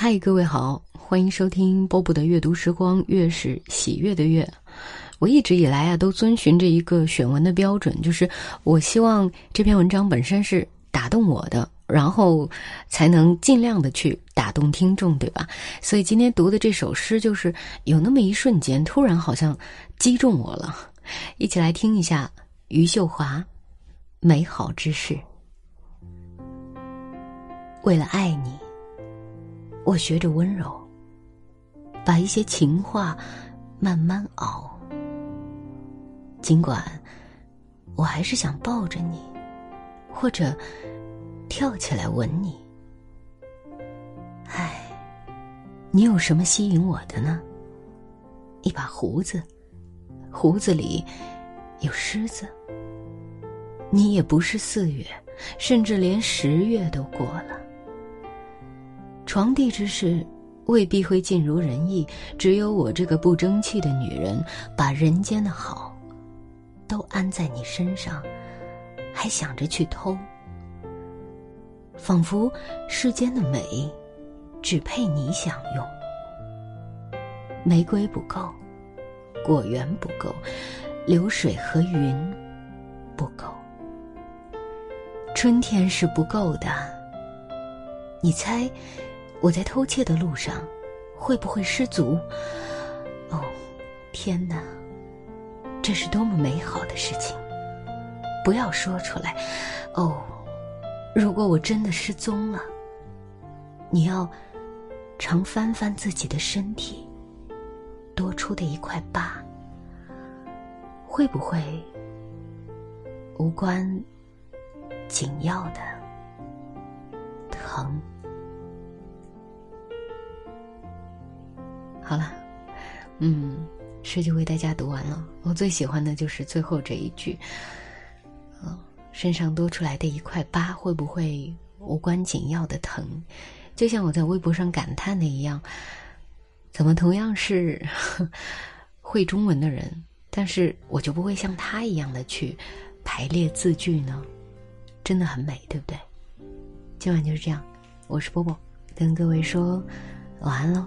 嗨，各位好，欢迎收听波波的阅读时光，月是喜悦的月。我一直以来啊，都遵循着一个选文的标准，就是我希望这篇文章本身是打动我的，然后才能尽量的去打动听众，对吧？所以今天读的这首诗，就是有那么一瞬间，突然好像击中我了。一起来听一下余秀华《美好之事》。为了爱你，我学着温柔，把一些情话慢慢熬。尽管我还是想抱着你，或者跳起来吻你。唉，你有什么吸引我的呢？一把胡子，胡子里有狮子。你也不是四月，甚至连十月都过了。床地之事未必会尽如人意，只有我这个不争气的女人，把人间的好都安在你身上，还想着去偷，仿佛世间的美只配你享用。玫瑰不够，果园不够，流水和云不够，春天是不够的。你猜？我在偷窃的路上，会不会失足？哦，天哪！这是多么美好的事情！不要说出来。哦，如果我真的失踪了，你要常翻翻自己的身体，多出的一块疤，会不会无关紧要的疼？好了，嗯，诗就为大家读完了。我最喜欢的就是最后这一句，嗯，身上多出来的一块疤，会不会无关紧要的疼？就像我在微博上感叹的一样，怎么同样是 会中文的人，但是我就不会像他一样的去排列字句呢？真的很美，对不对？今晚就是这样，我是波波，跟各位说晚安喽。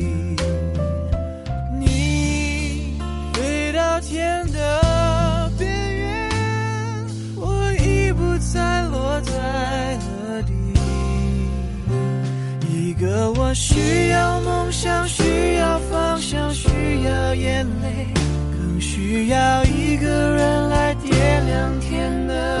天的边缘，我已不再落在何地。一个我需要梦想，需要方向，需要眼泪，更需要一个人来点亮天的